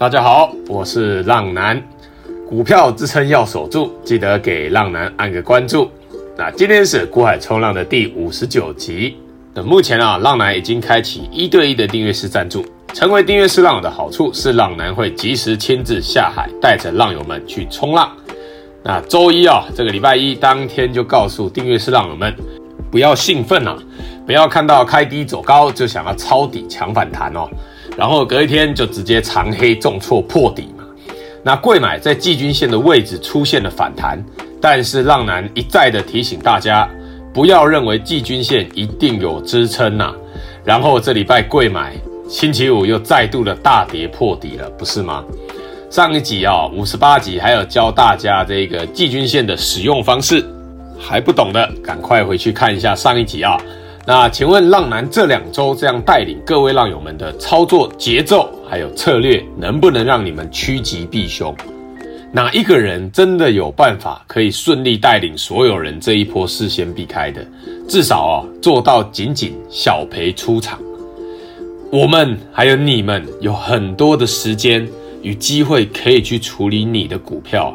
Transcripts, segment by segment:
大家好，我是浪男，股票支撑要守住，记得给浪男按个关注。那今天是股海冲浪的第五十九集。那目前啊，浪男已经开启一对一的订阅式赞助。成为订阅式浪友的好处是，浪男会及时亲自下海，带着浪友们去冲浪。那周一啊，这个礼拜一当天就告诉订阅式浪友们，不要兴奋啊，不要看到开低走高就想要抄底抢反弹哦，然后隔一天就直接长黑重挫破底嘛。那贵买在季均线的位置出现了反弹，但是浪男一再的提醒大家，不要认为季均线一定有支撑呐。然后这礼拜贵买。星期五又再度的大跌破底了，不是吗？上一集啊，五十八集还有教大家这个季均线的使用方式，还不懂的赶快回去看一下上一集啊。那请问浪男这两周这样带领各位浪友们的操作节奏还有策略，能不能让你们趋吉避凶？哪一个人真的有办法可以顺利带领所有人这一波事先避开的？至少啊，做到仅仅小赔出场。我们还有你们有很多的时间与机会可以去处理你的股票，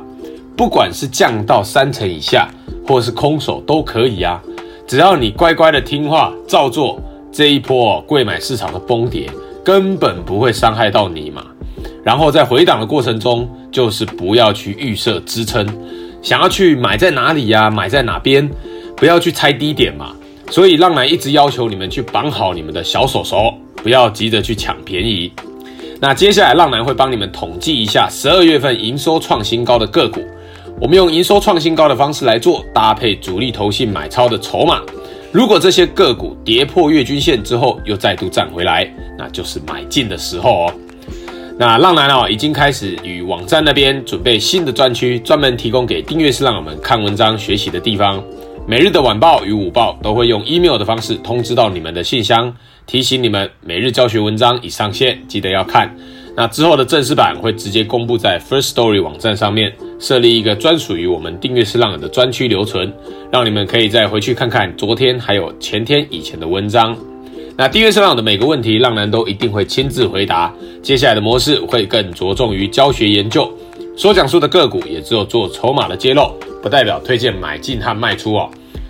不管是降到三成以下，或是空手都可以啊。只要你乖乖的听话照做，这一波柜买市场的崩跌根本不会伤害到你嘛。然后在回档的过程中，就是不要去预设支撑，想要去买在哪里呀？买在哪边？不要去猜低点嘛。所以浪男一直要求你们去绑好你们的小手手。不要急着去抢便宜。那接下来，浪男会帮你们统计一下十二月份营收创新高的个股。我们用营收创新高的方式来做，搭配主力投信买超的筹码。如果这些个股跌破月均线之后又再度站回来，那就是买进的时候哦。那浪男哦，已经开始与网站那边准备新的专区，专门提供给订阅式浪友们看文章学习的地方。每日的晚报与午报都会用 email 的方式通知到你们的信箱。提醒你们，每日教学文章已上线，记得要看。那之后的正式版会直接公布在 First Story 网站上面，设立一个专属于我们订阅式浪友的专区留存，让你们可以再回去看看昨天还有前天以前的文章。那订阅式浪友的每个问题，浪男都一定会亲自回答。接下来的模式会更着重于教学研究，所讲述的个股也只有做筹码的揭露，不代表推荐买进和卖出哦。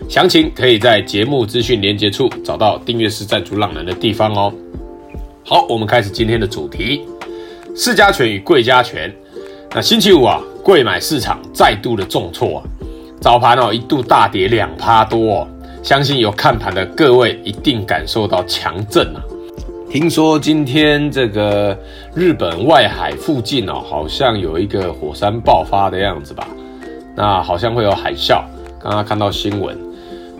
详情可以在节目资讯连接处找到订阅式赞助浪男的地方哦。好，我们开始今天的主题：市加权与贵加权。那星期五啊，贵买市场再度的重挫啊，早盘哦一度大跌两趴多哦。相信有看盘的各位一定感受到强震啊。听说今天这个日本外海附近哦，好像有一个火山爆发的样子吧？那好像会有海啸，刚刚看到新闻。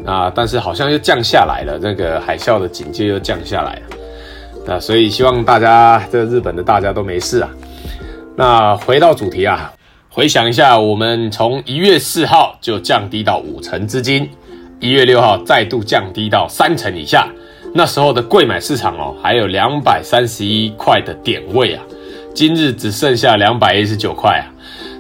啊，但是好像又降下来了，那个海啸的警戒又降下来了。那所以希望大家，这日本的大家都没事啊。那回到主题啊，回想一下，我们从一月四号就降低到五成资金，一月六号再度降低到三成以下。那时候的贵买市场哦，还有两百三十一块的点位啊，今日只剩下两百一十九块啊。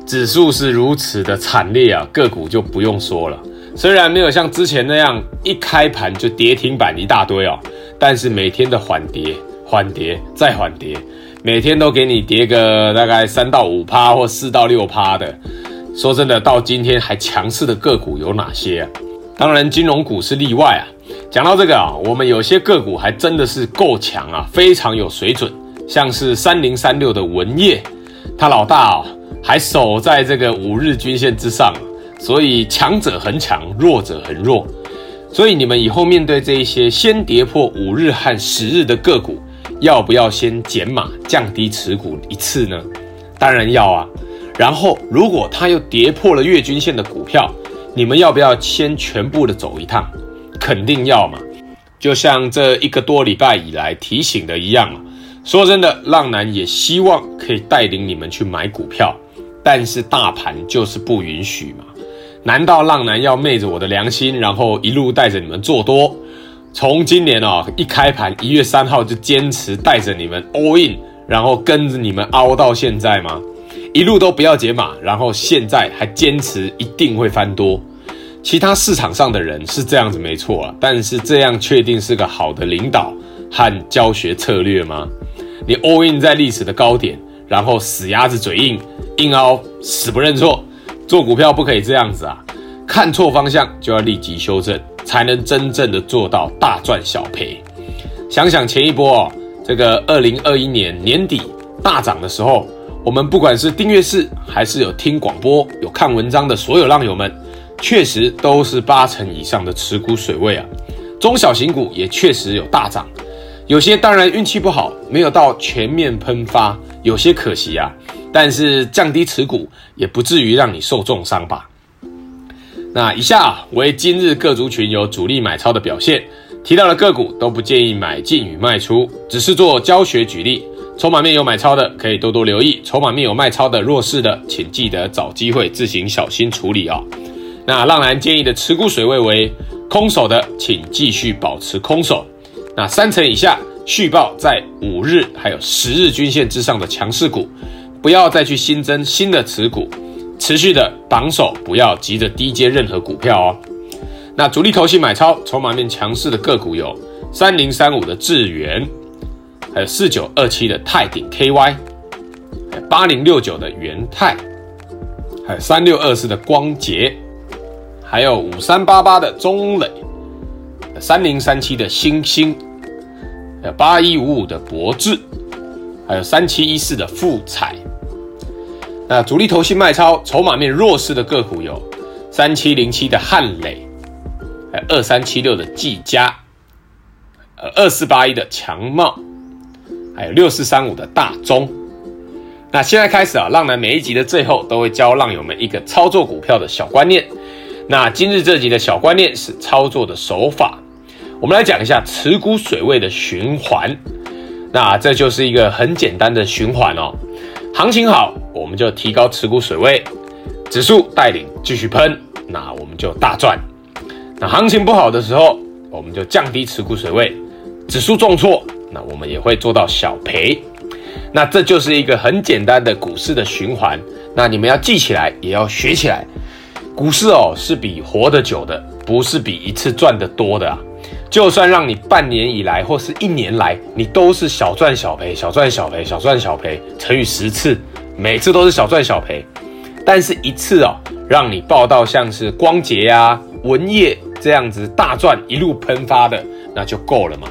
指数是如此的惨烈啊，个股就不用说了。虽然没有像之前那样一开盘就跌停板一大堆哦，但是每天的缓跌、缓跌再缓跌，每天都给你跌个大概三到五趴或四到六趴的。说真的，到今天还强势的个股有哪些啊？当然，金融股是例外啊。讲到这个啊，我们有些个股还真的是够强啊，非常有水准，像是三零三六的文业，他老大哦还守在这个五日均线之上。所以强者恒强，弱者恒弱。所以你们以后面对这一些先跌破五日和十日的个股，要不要先减码降低持股一次呢？当然要啊。然后如果它又跌破了月均线的股票，你们要不要先全部的走一趟？肯定要嘛。就像这一个多礼拜以来提醒的一样啊。说真的，浪男也希望可以带领你们去买股票，但是大盘就是不允许嘛。难道浪男要昧着我的良心，然后一路带着你们做多？从今年、哦、一开盘一月三号就坚持带着你们 all in，然后跟着你们凹到现在吗？一路都不要解码，然后现在还坚持一定会翻多？其他市场上的人是这样子没错啊，但是这样确定是个好的领导和教学策略吗？你 all in 在历史的高点，然后死鸭子嘴硬，硬凹死不认错。做股票不可以这样子啊！看错方向就要立即修正，才能真正的做到大赚小赔。想想前一波哦，这个二零二一年年底大涨的时候，我们不管是订阅式还是有听广播、有看文章的所有浪友们，确实都是八成以上的持股水位啊。中小型股也确实有大涨，有些当然运气不好，没有到全面喷发，有些可惜啊。但是降低持股也不至于让你受重伤吧？那以下，为今日各族群有主力买超的表现，提到的个股都不建议买进与卖出，只是做教学举例。筹码面有买超的可以多多留意，筹码面有卖超的弱势的，请记得找机会自行小心处理啊、哦。那浪男建议的持股水位为空手的，请继续保持空手。那三成以下续报在五日还有十日均线之上的强势股。不要再去新增新的持股，持续的绑手，不要急着低接任何股票哦。那主力投信买超筹码面强势的个股有三零三五的智原，还有四九二七的泰鼎 KY，还有八零六九的元泰，还有三六二四的光洁，还有五三八八的中磊，三零三七的星星，还有八一五五的博智，还有三七一四的富彩。那主力投信卖超，筹码面弱势的个股有三七零七的汉磊，还有二三七六的技嘉，呃二四八一的强茂，还有六四三五的大中。那现在开始啊，浪男每一集的最后都会教浪友们一个操作股票的小观念。那今日这集的小观念是操作的手法，我们来讲一下持股水位的循环。那这就是一个很简单的循环哦。行情好，我们就提高持股水位，指数带领继续喷，那我们就大赚。那行情不好的时候，我们就降低持股水位，指数重挫，那我们也会做到小赔。那这就是一个很简单的股市的循环。那你们要记起来，也要学起来。股市哦，是比活得久的，不是比一次赚得多的啊。就算让你半年以来或是一年来，你都是小赚小赔，小赚小赔，小赚小赔，乘以十次，每次都是小赚小赔。但是一次哦，让你报到像是光頡啊、文业这样子大赚一路喷发的，那就够了嘛。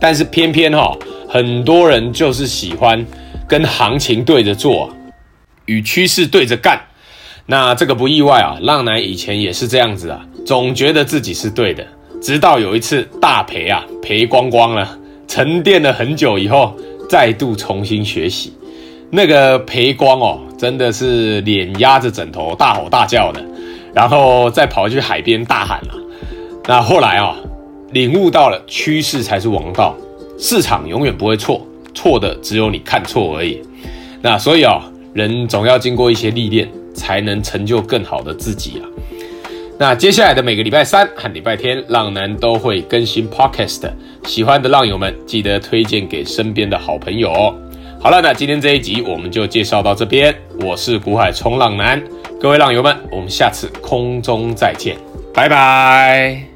但是偏偏哈、哦，很多人就是喜欢跟行情对着做，与趋势对着干。那这个不意外啊，浪男以前也是这样子啊，总觉得自己是对的。直到有一次大赔啊，赔光光了，沉淀了很久以后，再度重新学习，那个赔光哦，真的是脸压着枕头，大吼大叫的，然后再跑去海边大喊了。那后来啊，领悟到了趋势才是王道，市场永远不会错，错的只有你看错而已。那所以啊，人总要经过一些历练，才能成就更好的自己啊。那接下来的每个礼拜三和礼拜天，浪男都会更新 Podcast，喜欢的浪友们记得推荐给身边的好朋友哦。好了，那今天这一集我们就介绍到这边。我是股海冲浪男，各位浪友们，我们下次空中再见，拜拜。